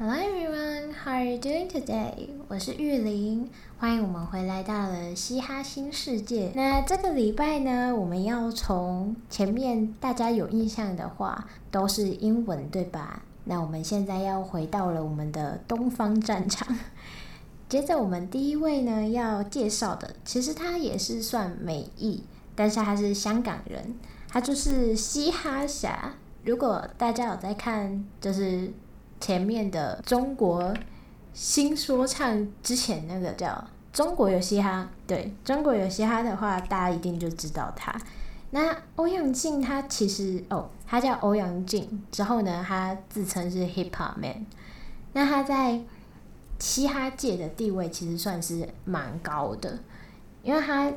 Hello everyone, how are you doing today? 我是玉玲，欢迎我们回来到了嘻哈新世界。那这个礼拜呢，我们要从前面大家有印象的话都是英文，对吧？那我们现在要回到了我们的东方战场。接着我们第一位呢要介绍的，其实他也是算美裔，但是他是香港人，他就是嘻哈侠。如果大家有在看，就是。前面的中国新说唱之前那个叫中国有嘻哈，对，中国有嘻哈的话，大家一定就知道他。那欧阳靖他其实哦，他叫欧阳靖，之后呢，他自称是 Hip Hop Man。那他在嘻哈界的地位其实算是蛮高的，因为他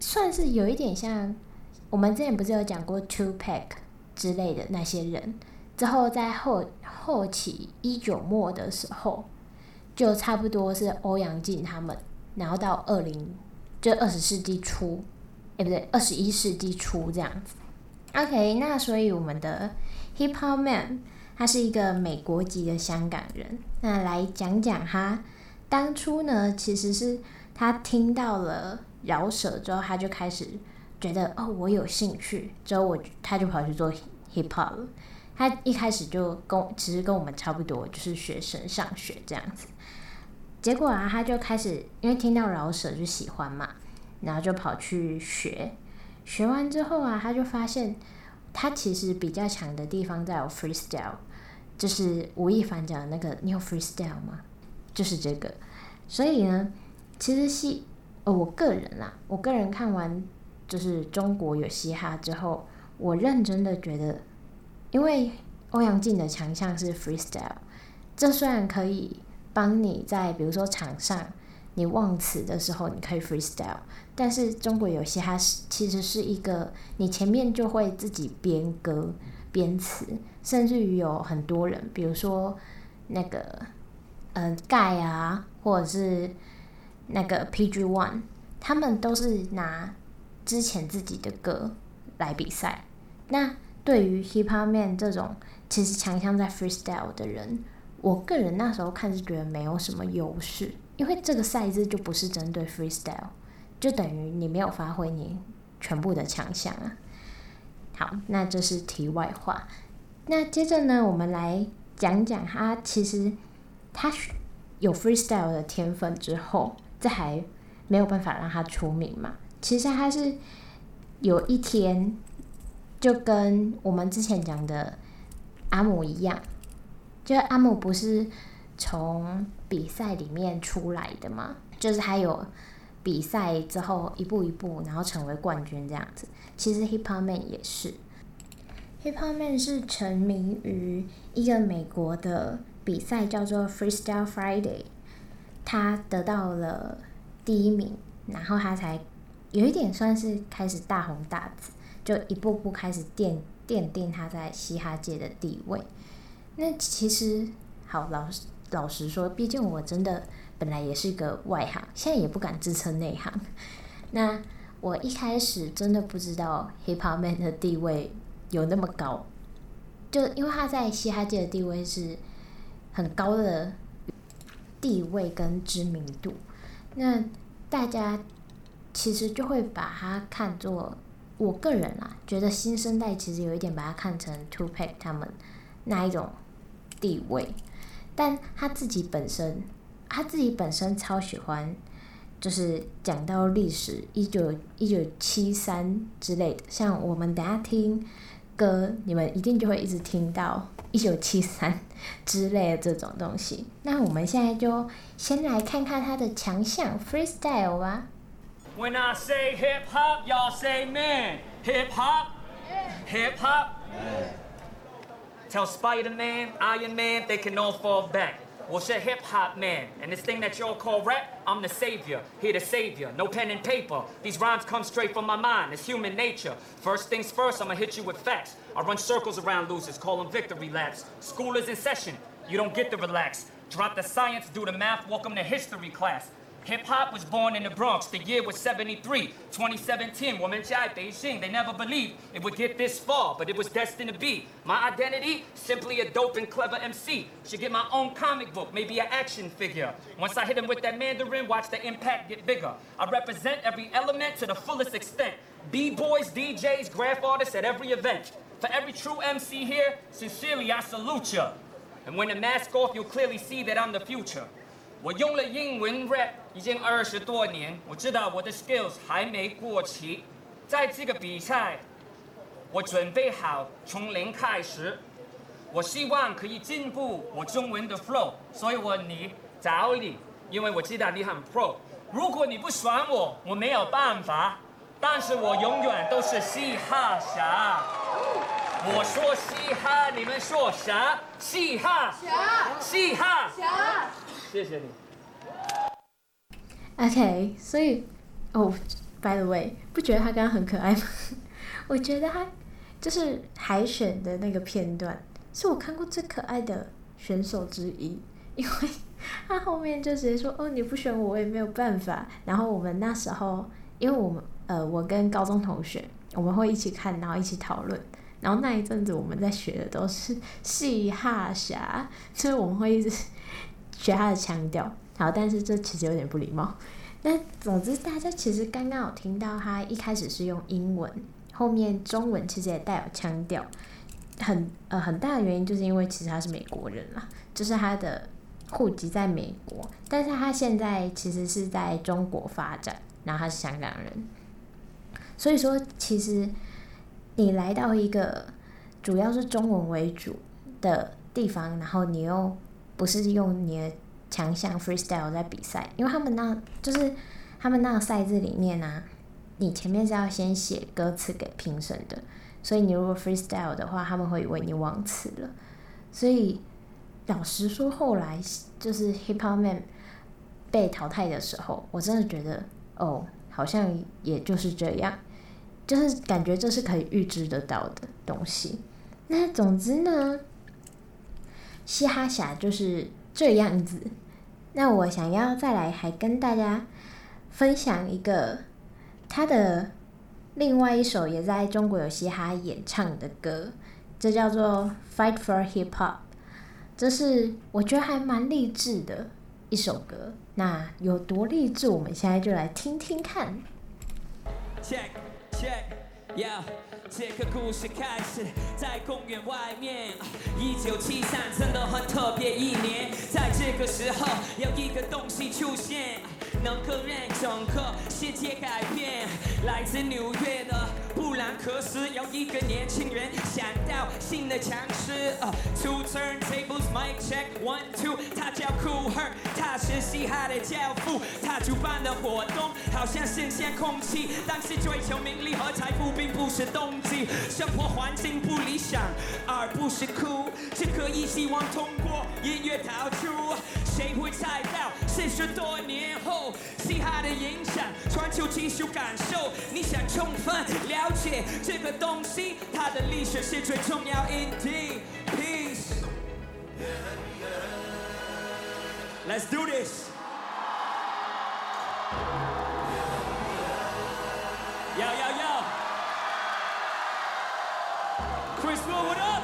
算是有一点像我们之前不是有讲过 Two Pack 之类的那些人。之后在后后期一九末的时候，就差不多是欧阳靖他们，然后到二零就二十世纪初，哎不对，二十一世纪初这样子。OK，那所以我们的 Hip Hop Man 他是一个美国籍的香港人。那来讲讲他当初呢，其实是他听到了饶舌之后，他就开始觉得哦，我有兴趣，之后我他就跑去做 Hip Hop 了。他一开始就跟其实跟我们差不多，就是学生上学这样子。结果啊，他就开始因为听到饶舌就喜欢嘛，然后就跑去学。学完之后啊，他就发现他其实比较强的地方在有 freestyle，就是吴亦凡讲的那个，你有 freestyle 吗？就是这个。所以呢，其实是呃，我个人啦，我个人看完就是中国有嘻哈之后，我认真的觉得。因为欧阳靖的强项是 freestyle，这虽然可以帮你在比如说场上你忘词的时候你可以 freestyle，但是中国有些它是其实是一个你前面就会自己编歌编词，甚至于有很多人，比如说那个嗯盖啊，或者是那个 PG One，他们都是拿之前自己的歌来比赛，那。对于 Hip Hop Man 这种其实强项在 freestyle 的人，我个人那时候看是觉得没有什么优势，因为这个赛制就不是针对 freestyle，就等于你没有发挥你全部的强项啊。好，那这是题外话。那接着呢，我们来讲讲他其实他有 freestyle 的天分之后，这还没有办法让他出名嘛。其实他是有一天。就跟我们之前讲的阿姆一样，就阿姆不是从比赛里面出来的嘛，就是他有比赛之后一步一步，然后成为冠军这样子。其实 Hip Hop Man 也是，Hip Hop Man 是成名于一个美国的比赛叫做 Freestyle Friday，他得到了第一名，然后他才有一点算是开始大红大紫。就一步步开始奠奠定他在嘻哈界的地位。那其实好老老实说，毕竟我真的本来也是个外行，现在也不敢自称内行。那我一开始真的不知道 Hip Hop Man 的地位有那么高，就因为他在嘻哈界的地位是很高的地位跟知名度，那大家其实就会把他看作。我个人啊，觉得新生代其实有一点把他看成 Two Pack 他们那一种地位，但他自己本身，他自己本身超喜欢，就是讲到历史一九一九七三之类的，像我们等下听歌，你们一定就会一直听到一九七三之类的这种东西。那我们现在就先来看看他的强项 freestyle 吧。When I say hip hop, y'all say man. Hip hop, hip hop. Tell Spider Man, Iron Man, they can all fall back. Well, shit, hip hop man. And this thing that y'all call rap, I'm the savior. Here to save you. No pen and paper. These rhymes come straight from my mind. It's human nature. First things first, I'ma hit you with facts. I run circles around losers, call them victory laps. School is in session. You don't get to relax. Drop the science, do the math, welcome to history class. Hip hop was born in the Bronx. The year was 73. 2017, woman Jai Beijing. They never believed it would get this far, but it was destined to be. My identity, simply a dope and clever MC. Should get my own comic book, maybe an action figure. Once I hit him with that Mandarin, watch the impact get bigger. I represent every element to the fullest extent. B-boys, DJs, graph artists at every event. For every true MC here, sincerely I salute ya. And when the mask off, you'll clearly see that I'm the future. 我用了英文 rap 已经二十多年，我知道我的 skills 还没过期。在这个比赛，我准备好从零开始。我希望可以进步我中文的 flow，所以我你找你，因为我知道你很 pro。如果你不选我，我没有办法。但是我永远都是嘻哈侠。我说嘻哈，你们说啥？嘻哈侠，嘻哈侠。谢谢你。OK，所以哦、，By the way，不觉得他刚刚很可爱吗？我觉得他就是海选的那个片段，是我看过最可爱的选手之一，因为他后面就直接说：“哦，你不选我，我也没有办法。”然后我们那时候，因为我们呃，我跟高中同学，我们会一起看，然后一起讨论。然后那一阵子我们在学的都是嘻哈侠，所以我们会一直。学他的腔调，好，但是这其实有点不礼貌。那总之，大家其实刚刚有听到他一开始是用英文，后面中文其实也带有腔调。很呃很大的原因就是因为其实他是美国人啦，就是他的户籍在美国，但是他现在其实是在中国发展，然后他是香港人。所以说，其实你来到一个主要是中文为主的地方，然后你又。不是用你的强项 freestyle 在比赛，因为他们那就是他们那个赛制里面呢、啊，你前面是要先写歌词给评审的，所以你如果 freestyle 的话，他们会以为你忘词了。所以老实说，后来就是 Hip Hop Man 被淘汰的时候，我真的觉得哦，好像也就是这样，就是感觉这是可以预知得到的东西。那总之呢，嘻哈侠就是这样子。那我想要再来还跟大家分享一个他的另外一首也在中国有嘻哈演唱的歌，这叫做《Fight for Hip Hop》。这是我觉得还蛮励志的一首歌。那有多励志，我们现在就来听听看。Check, check. Yeah, 这个故事开始在公园外面。一九七三真的很特别一年，在这个时候有一个东西出现，能够让整个世界改变。来自纽约的布兰克斯有一个年轻人想到新的尝试。Two turntables, mic check, one two，他叫 cool her 他是嘻哈的教父。他主办的活动好像新鲜空气，但是追求名利和财富并不是动机。生活环境不理想，而不是酷，只可以希望通过音乐逃出。谁会猜到四十多年，的影响传球技术感受？你想充分了解这个东西，它的历史是最重要。Indeed, peace. Let's do this. Yo, yo, yo. Chris Will, what up?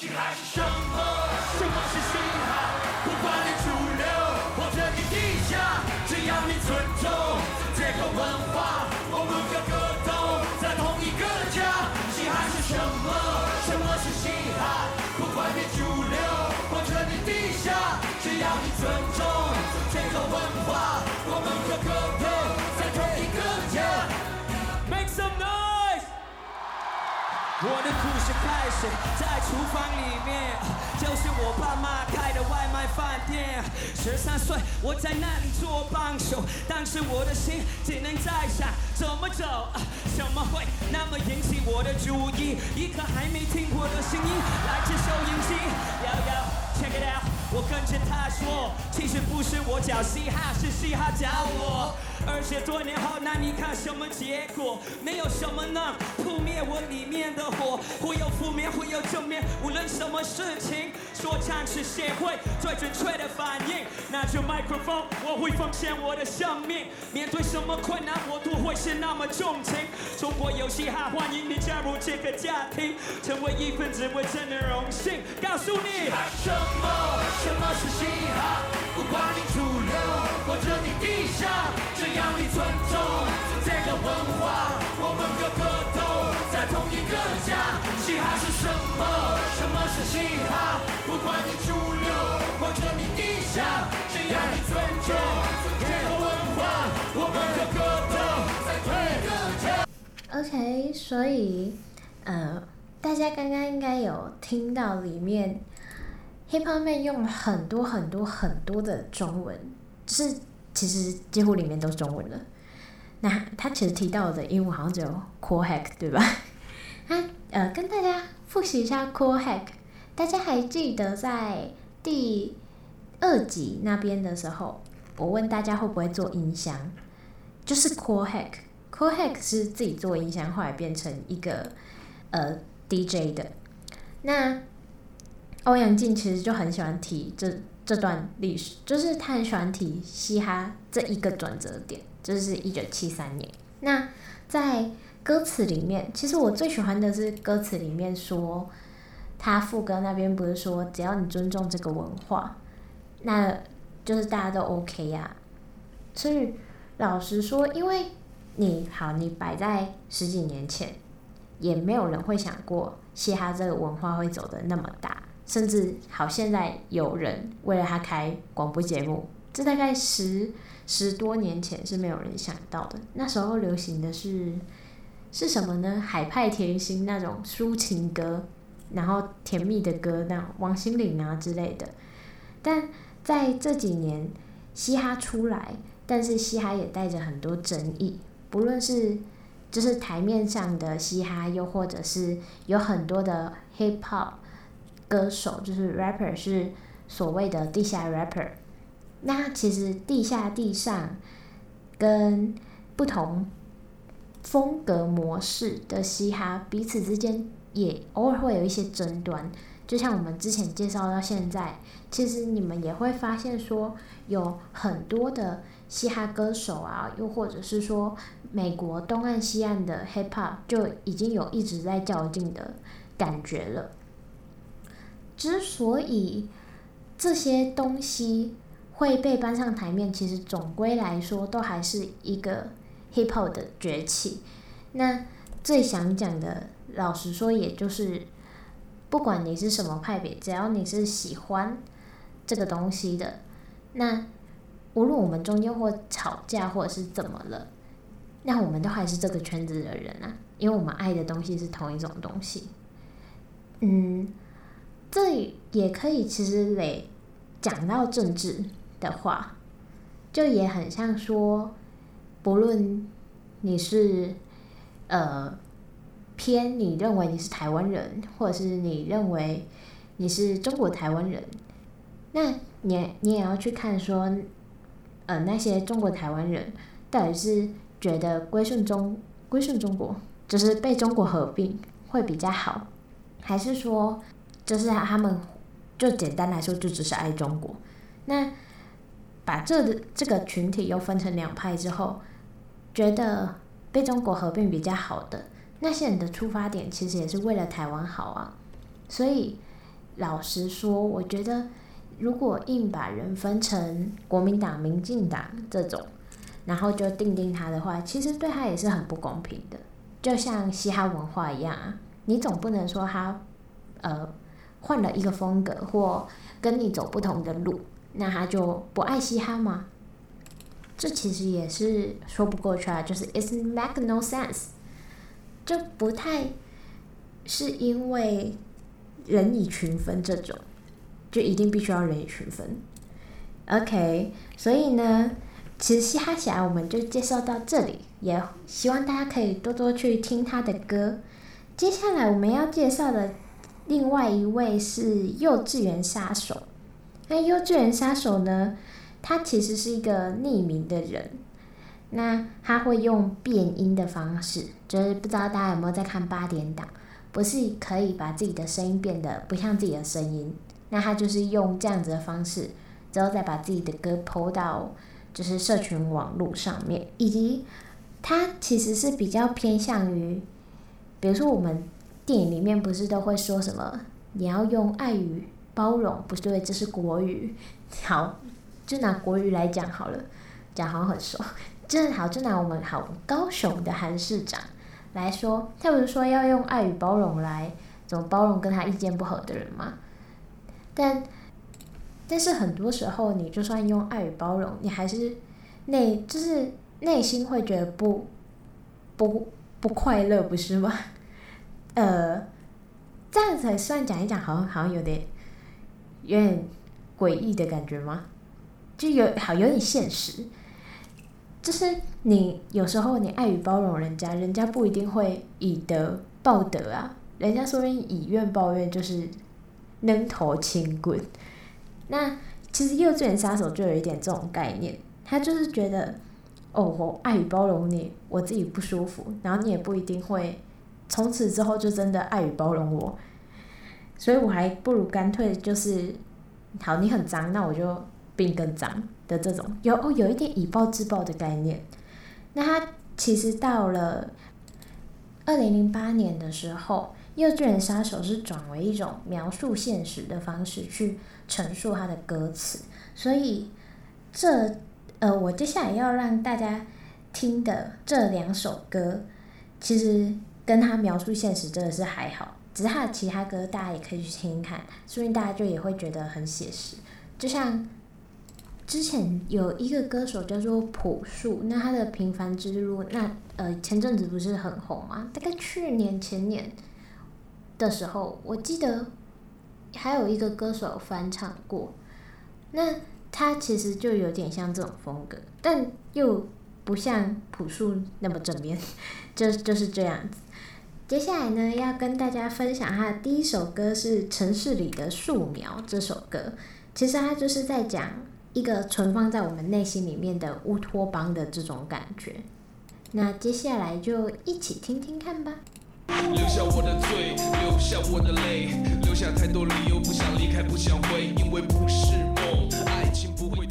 嘻哈是什么？我的故事开始在厨房里面，就是我爸妈开的外卖饭店。十三岁，我在那里做帮手，但是我的心只能在想怎么走，怎么会那么引起我的注意？一个还没听过的声音，来自收音机，Yo yo，check it out。我跟着他说，其实不是我教嘻哈，是嘻哈教我。而且多年后，那你看什么结果？没有什么能扑灭我里面的火，会有负面，会有正面，无论什么事情，说唱是协会最准确的反应。拿着麦克风，我会奉献我的生命。面对什么困难，我都会是那么重情。中国有嘻哈，欢迎你加入这个家庭，成为一份子，我真的荣幸。告诉你，什么什么是嘻哈？不管你主流或者你地下，只要你尊重这个文化，我们个个都在同一个家。嘻哈是什么？什么是嘻哈？不管你主流或者你地下，只要你尊重这个文化，我们个个都在同一个家。OK，所以呃，大家刚刚应该有听到里面。Hip Hop 妹用了很多很多很多的中文，就是其实几乎里面都是中文了。那他其实提到的英文好像只有 Cool Hack 对吧？他呃跟大家复习一下 Cool Hack，大家还记得在第二集那边的时候，我问大家会不会做音箱，就是 Cool Hack，Cool Hack 是自己做音箱，后来变成一个呃 DJ 的。那欧阳靖其实就很喜欢提这这段历史，就是他很喜欢提嘻哈这一个转折点，就是一九七三年。那在歌词里面，其实我最喜欢的是歌词里面说，他副歌那边不是说只要你尊重这个文化，那就是大家都 OK 呀、啊。所以老实说，因为你好，你摆在十几年前，也没有人会想过嘻哈这个文化会走得那么大。甚至好，现在有人为了他开广播节目，这大概十十多年前是没有人想到的。那时候流行的是是什么呢？海派甜心那种抒情歌，然后甜蜜的歌，那王心凌啊之类的。但在这几年，嘻哈出来，但是嘻哈也带着很多争议，不论是就是台面上的嘻哈，又或者是有很多的 hip hop。歌手就是 rapper，是所谓的地下 rapper。那其实地下、地上跟不同风格模式的嘻哈彼此之间也偶尔会有一些争端。就像我们之前介绍到现在，其实你们也会发现说，有很多的嘻哈歌手啊，又或者是说美国东岸、西岸的 hip hop 就已经有一直在较劲的感觉了。之所以这些东西会被搬上台面，其实总归来说都还是一个 hip hop 的崛起。那最想讲的，老实说，也就是不管你是什么派别，只要你是喜欢这个东西的，那无论我们中间或吵架或者是怎么了，那我们都还是这个圈子的人啊，因为我们爱的东西是同一种东西。嗯。这也可以，其实得讲到政治的话，就也很像说，不论你是呃偏你认为你是台湾人，或者是你认为你是中国台湾人，那你你也要去看说，呃那些中国台湾人到底是觉得归顺中归顺中国，就是被中国合并会比较好，还是说？就是他们，就简单来说，就只是爱中国。那把这这个群体又分成两派之后，觉得被中国合并比较好的那些人的出发点，其实也是为了台湾好啊。所以老实说，我觉得如果硬把人分成国民党、民进党这种，然后就定定他的话，其实对他也是很不公平的。就像嘻哈文化一样啊，你总不能说他呃。换了一个风格，或跟你走不同的路，那他就不爱嘻哈吗？这其实也是说不过去啊，就是 it's make no sense，就不太是因为人以群分这种，就一定必须要人以群分。OK，所以呢，其实嘻哈侠我们就介绍到这里，也希望大家可以多多去听他的歌。接下来我们要介绍的。另外一位是幼稚园杀手，那幼稚园杀手呢？他其实是一个匿名的人，那他会用变音的方式，就是不知道大家有没有在看八点档，不是可以把自己的声音变得不像自己的声音，那他就是用这样子的方式，之后再把自己的歌 PO 到就是社群网络上面，以及他其实是比较偏向于，比如说我们电影里面不是都会说什么，你要用爱与包容，不对，这是国语，好。就拿国语来讲好了，讲好很熟。正好就拿我们好高雄的韩市长来说，他不是说要用爱与包容来怎么包容跟他意见不合的人吗？但但是很多时候，你就算用爱与包容，你还是内就是内心会觉得不不不快乐，不是吗？呃，这样才算讲一讲，好像好像有点有点诡异的感觉吗？就有好有点现实，就是你有时候你爱与包容人家，人家不一定会以德报德啊，人家说不定以怨报怨就是扔头轻滚。那其实幼稚园杀手就有一点这种概念，他就是觉得哦，我爱与包容你，我自己不舒服，然后你也不一定会从此之后就真的爱与包容我，所以我还不如干脆就是好，你很脏，那我就。病更脏的这种有哦，有一点以暴制暴的概念。那他其实到了二零零八年的时候，《幼稚园杀手》是转为一种描述现实的方式去陈述他的歌词。所以这呃，我接下来要让大家听的这两首歌，其实跟他描述现实真的是还好，只是他的其他歌大家也可以去听听看，说不定大家就也会觉得很写实，就像。之前有一个歌手叫做朴树，那他的《平凡之路》，那呃前阵子不是很红吗？大概去年前年的时候，我记得还有一个歌手翻唱过。那他其实就有点像这种风格，但又不像朴树那么正面，就就是这样子。接下来呢，要跟大家分享他的第一首歌是《城市里的树苗》这首歌，其实它就是在讲。一个存放在我们内心里面的乌托邦的这种感觉，那接下来就一起听听看吧。留下我的罪，留下我的泪，留下太多理由不想离开，不想回，因为不是梦，爱情不会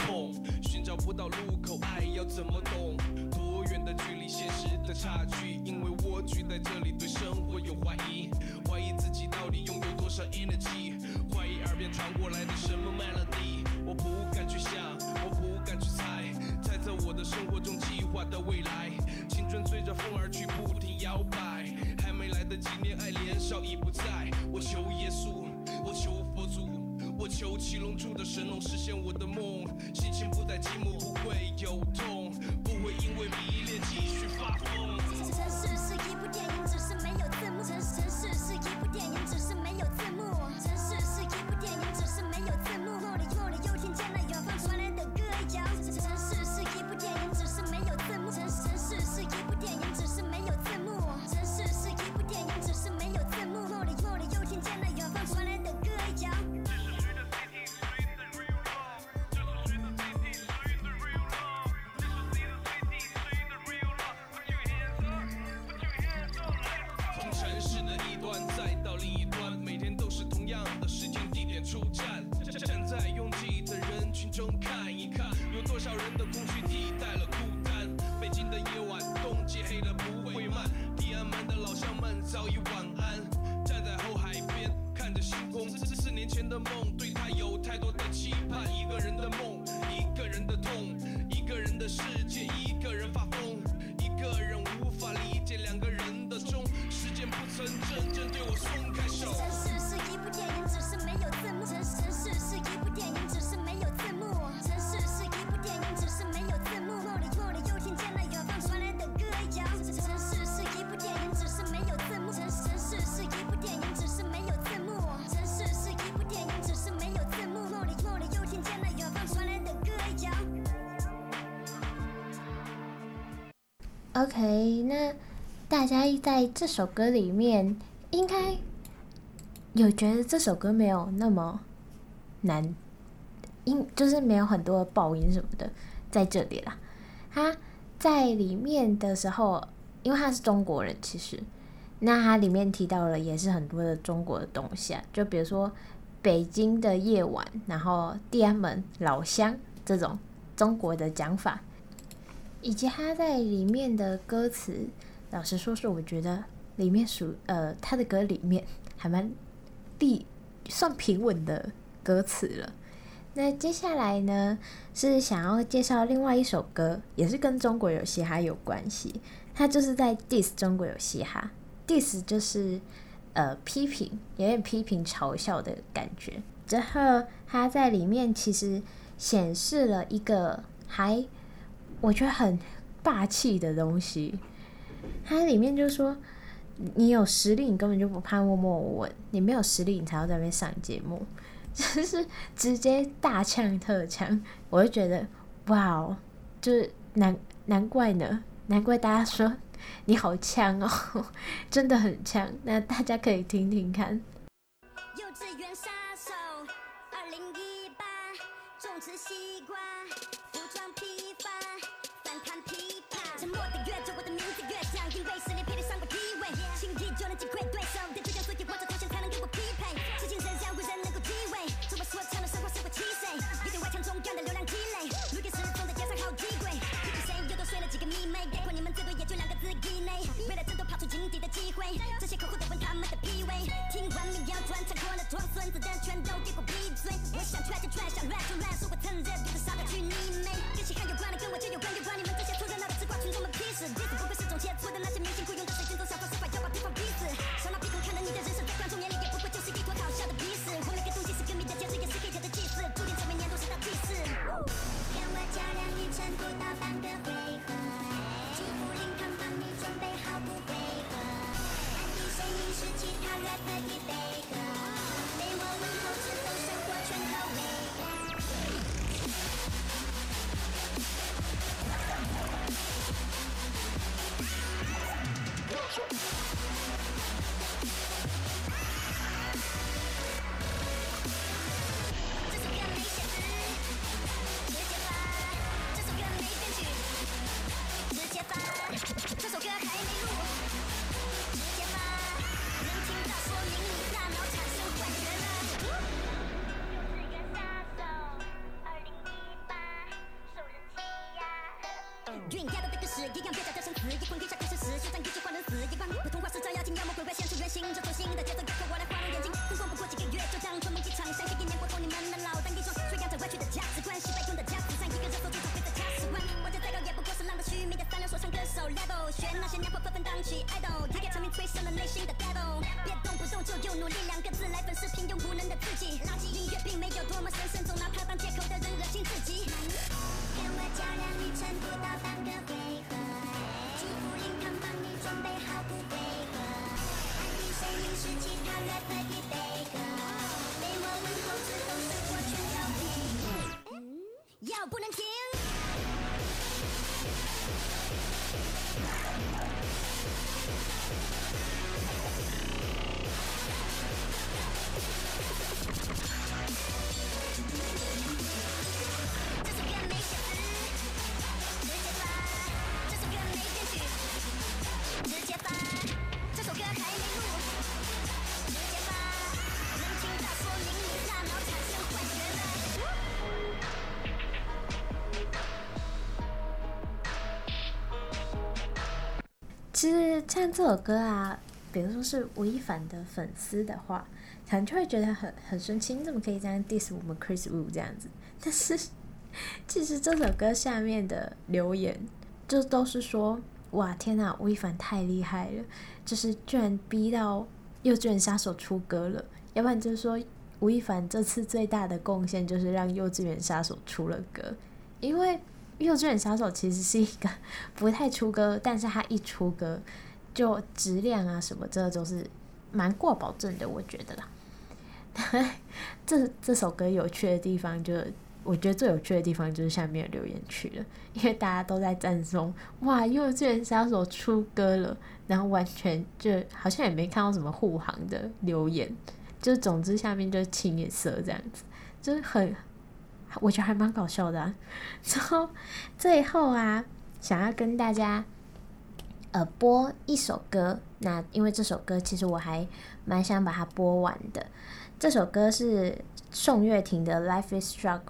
差距，因为我聚在这里，对生活有怀疑，怀疑自己到底拥有多少 energy，怀疑耳边传过来的什么 melody。我不敢去想，我不敢去猜，猜测我的生活中计划的未来。青春随着风而去，不停摇摆，还没来得及恋爱，年少已不在。我求耶稣，我求佛祖，我求七龙珠的神龙实现我的梦。心情不再寂寞，不会有痛，不会因为迷恋继续发疯城市是一部电影只是没有字幕。城市是一部电影只是没有字幕城市是一部电影只是没有字幕。梦里梦里又听见了远方传来的歌谣城市是一部电影只是没有字幕城市是一部电影只是没有字幕。时间、地点、出站，站在拥挤的人群中看一看，有多少人的空虚替代了孤单。北京的夜晚，冬季黑了不会慢。地安门的老乡们早已晚安，站在后海边看着星空。这是四年前的梦。OK，那大家在这首歌里面应该有觉得这首歌没有那么难，音就是没有很多的爆音什么的在这里啦。他在里面的时候，因为他是中国人，其实那他里面提到了也是很多的中国的东西啊，就比如说北京的夜晚，然后天安门老乡这种中国的讲法，以及他在里面的歌词，老实说是我觉得里面属呃他的歌里面还蛮地算平稳的歌词了。那接下来呢，是想要介绍另外一首歌，也是跟中国有嘻哈有关系。它就是在 diss 中国有嘻哈，diss 就是呃批评，有点批评嘲笑的感觉。之后他在里面其实显示了一个还我觉得很霸气的东西。它里面就说，你有实力，你根本就不怕默默无闻；你没有实力，你才要在那边上节目。就是直接大呛特呛，我就觉得哇哦，就是难难怪呢，难怪大家说你好呛哦，真的很呛。那大家可以听听看。幼稚园杀手，二零一八，种植西瓜，Lord, the glitch. 鬼。这些客户得问他们的脾胃。听完民谣专唱，过了装孙子，但全都给我闭嘴。我想踹就踹，想乱就乱，说我趁热度的傻他去你妹！跟稀罕有关的，跟我就有关，有关你们这些凑热闹的吃瓜群众们屁事。日子不会是种切磋的，那些明星雇佣的水军总想方设法要把对方逼死。小脑鼻孔看了你的人生，在观众眼里也不过就是一坨搞笑的鼻屎。我每个东西是歌迷的节日，也是黑铁的祭祀，注定这每年都是大祭司。跟我较量一成不到半个回合，祝福灵堂帮你准备好不回合。是。其实像这首歌啊，比如说是吴亦凡的粉丝的话，可能就会觉得很很生气，你怎么可以这样 diss 我们 Chris Wu 这样子？但是其实这首歌下面的留言就都是说，哇天呐，吴亦凡太厉害了，就是居然逼到幼稚园杀手出歌了，要不然就是说吴亦凡这次最大的贡献就是让幼稚园杀手出了歌，因为。幼稚园杀手其实是一个 不太出歌，但是他一出歌就质量啊什么，这都是蛮过保证的，我觉得啦。这这首歌有趣的地方就，我觉得最有趣的地方就是下面的留言区了，因为大家都在赞颂哇，幼稚园杀手出歌了，然后完全就好像也没看到什么护航的留言，就总之下面就是清一色这样子，就是很。我觉得还蛮搞笑的啊。之后最后啊，想要跟大家呃播一首歌，那因为这首歌其实我还蛮想把它播完的。这首歌是宋岳庭的《Life is Struggle》。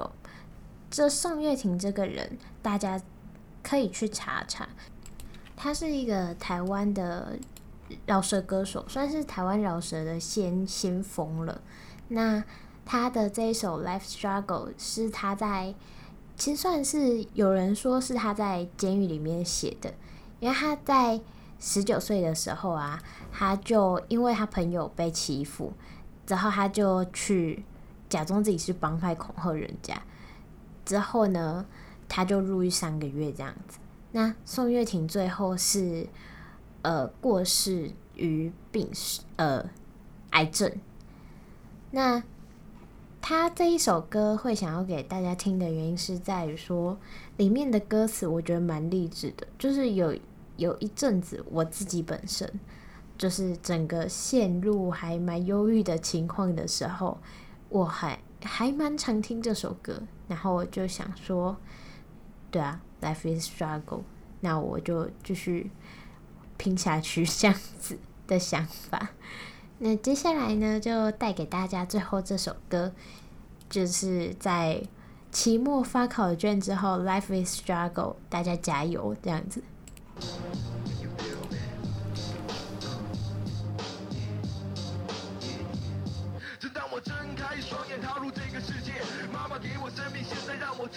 这宋岳庭这个人，大家可以去查查，他是一个台湾的饶舌歌手，算是台湾饶舌的先先锋了。那他的这一首《Life Struggle》是他在，其实算是有人说是他在监狱里面写的，因为他在十九岁的时候啊，他就因为他朋友被欺负，之后他就去假装自己是帮派恐吓人家。之后呢，他就入狱三个月这样子。那宋岳庭最后是呃过世于病逝，呃癌症。那他这一首歌会想要给大家听的原因是在于说，里面的歌词我觉得蛮励志的。就是有有一阵子我自己本身就是整个陷入还蛮忧郁的情况的时候，我还还蛮常听这首歌。然后我就想说，对啊，Life is struggle，那我就继续 拼下去，这样子的想法。那接下来呢，就带给大家最后这首歌，就是在期末发考卷之后，Life is struggle，大家加油，这样子。当我睁开双眼，踏入这个世界，妈妈给我生命，现在让我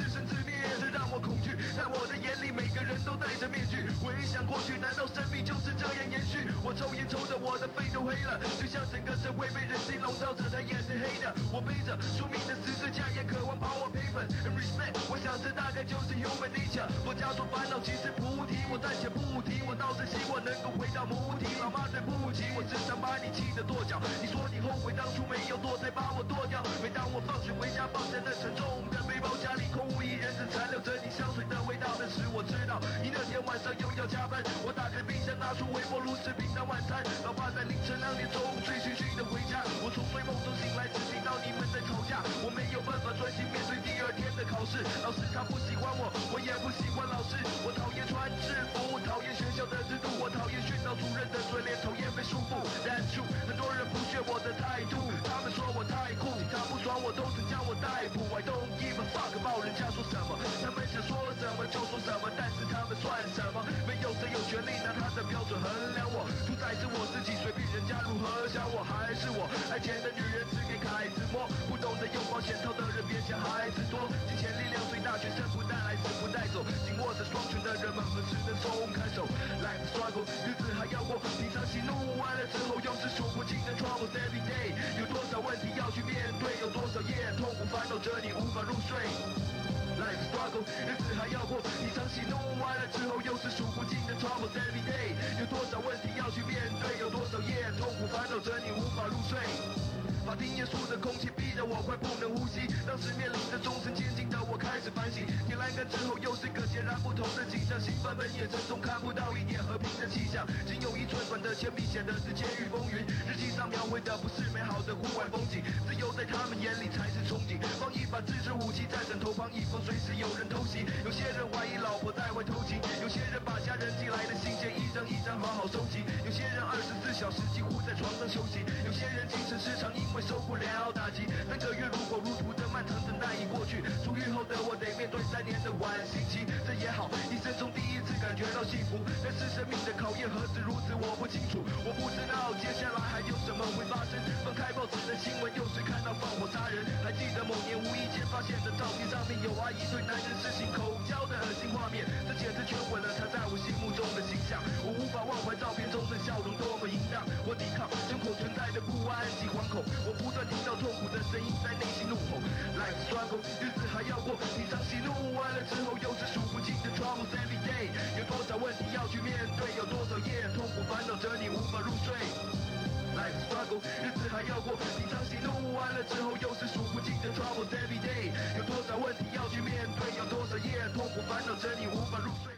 恐惧。在我的眼里，每个人都戴着面具。回想过去，难道生命就是这样延续？我抽烟抽的，我的肺都黑了，就像整个社会被人性笼罩着，它也是黑的。我背着宿命的十字架，也渴望把我赔本。And respect，我想这大概就是 human nature。佛家说烦恼其实菩提，我暂且不提。我倒是希望能够回到母体。老妈对不起，我只想把你气得跺脚。你说你后悔当初没有堕胎把我剁掉。每当我放学回家，放下那沉重的背包，家里空无一人，只残留着你。我知道，你那天晚上又要加班。我打开冰箱，拿出微波炉食品当晚餐。老爸在凌晨两点钟醉醺醺的回家。我从睡梦中醒来，只听到你们在吵架。我没有办法专心面对第二天的考试。老师他不喜欢我，我也不喜欢老师。我讨厌穿制服，讨厌学校的制度，我讨厌训导主任的嘴脸，讨厌被束缚。That's true，很多人不屑我的态度，他们说我太酷，警察不爽我都曾将我逮捕。I don't give a fuck about 人家说什么，他们想说什么就说什么，但是他们算什么？没有谁有权利拿他的标准衡量我，主宰是我自己，随便人家如何想我还是我。爱钱的女人只给凯子摸，不懂得用保险套的人别嫌孩子多。金钱力量最大，全身不带来，死不带走。紧握着双拳的人们何时能松开手？Life struggle，日子还要过，平常喜怒完了之后又是数不尽的 troubles every day。有多少问题要去面对，有多少夜痛苦烦恼着你不尽的 troubles every day。有多少问题要去面对，有多少夜痛苦烦恼着你无法入睡。法庭严肃的空气逼得我快不能呼吸，当时面临着终身监禁的我开始反省。天栏杆之后又是个截然不同的景象，新版本眼神中看不到一点和平的气象。仅有一寸短的铅笔写的是监狱风云，日记上描绘的不是美好的户外风景，自由在他们眼里才是憧憬。放一把自制武器在枕头旁，以防随时有人偷袭。有些人怀疑老婆在外偷情，有些人把家人寄来的信件一张一张好好收集，有些人二十四小时几乎在床上休息，有些人精神失常因为。受不了打击，三个月如火如荼的漫长等待已过去，出狱后的我得面对三年的晚刑期，这也好，一生中第一次感觉到幸福。但是生命的考验何止如此，我不清楚，我不知道接下来还有什么会发生。翻开报纸的新闻，又是看到放火杀人。还记得某年无意间发现的照片上面有阿姨对男人施行口交的恶心画面，这简直全毁了她在在我心目中的形象。我无法忘怀照片中的笑容多么淫荡，我抵抗生活存在的不安及惶恐，我不断听到痛苦的声音在内心怒吼。Life struggle，日子还要过，你常心怒完了之后又是数不尽的 troubles every day，有多少问题要去面对，有多少夜痛苦烦恼着你无法入睡。Life struggle，日子还要过，你常心怒完了之后又是数不尽的 troubles every day，有多少问题要去面对，有多少夜痛苦烦恼着你无法入睡。